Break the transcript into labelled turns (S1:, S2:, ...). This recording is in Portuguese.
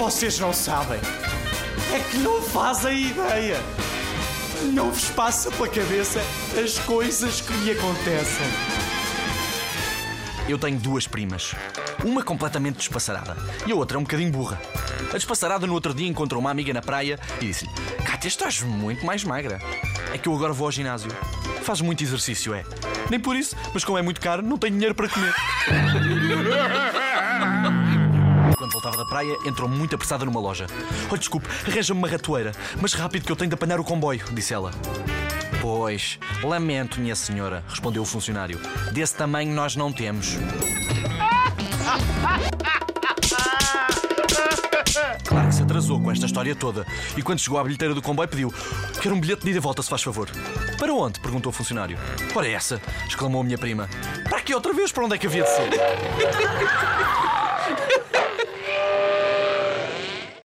S1: Vocês não sabem. É que não fazem ideia. Não vos passa pela cabeça as coisas que me acontecem.
S2: Eu tenho duas primas. Uma completamente despassarada e a outra um bocadinho burra. A despassarada no outro dia encontrou uma amiga na praia e disse-lhe: Cátia, estás muito mais magra. É que eu agora vou ao ginásio. Faz muito exercício, é. Nem por isso, mas como é muito caro, não tenho dinheiro para comer. Da praia, entrou muito apressada numa loja. Oh, desculpe, arranja-me uma ratoeira, mas rápido que eu tenho de apanhar o comboio, disse ela. Pois, lamento, minha senhora, respondeu o funcionário. Desse tamanho nós não temos. Claro que se atrasou com esta história toda e quando chegou à bilheteira do comboio pediu Quero um bilhete de ida e volta, se faz favor. Para onde? perguntou o funcionário. Para essa, exclamou a minha prima. Para aqui outra vez? Para onde é que havia de ser?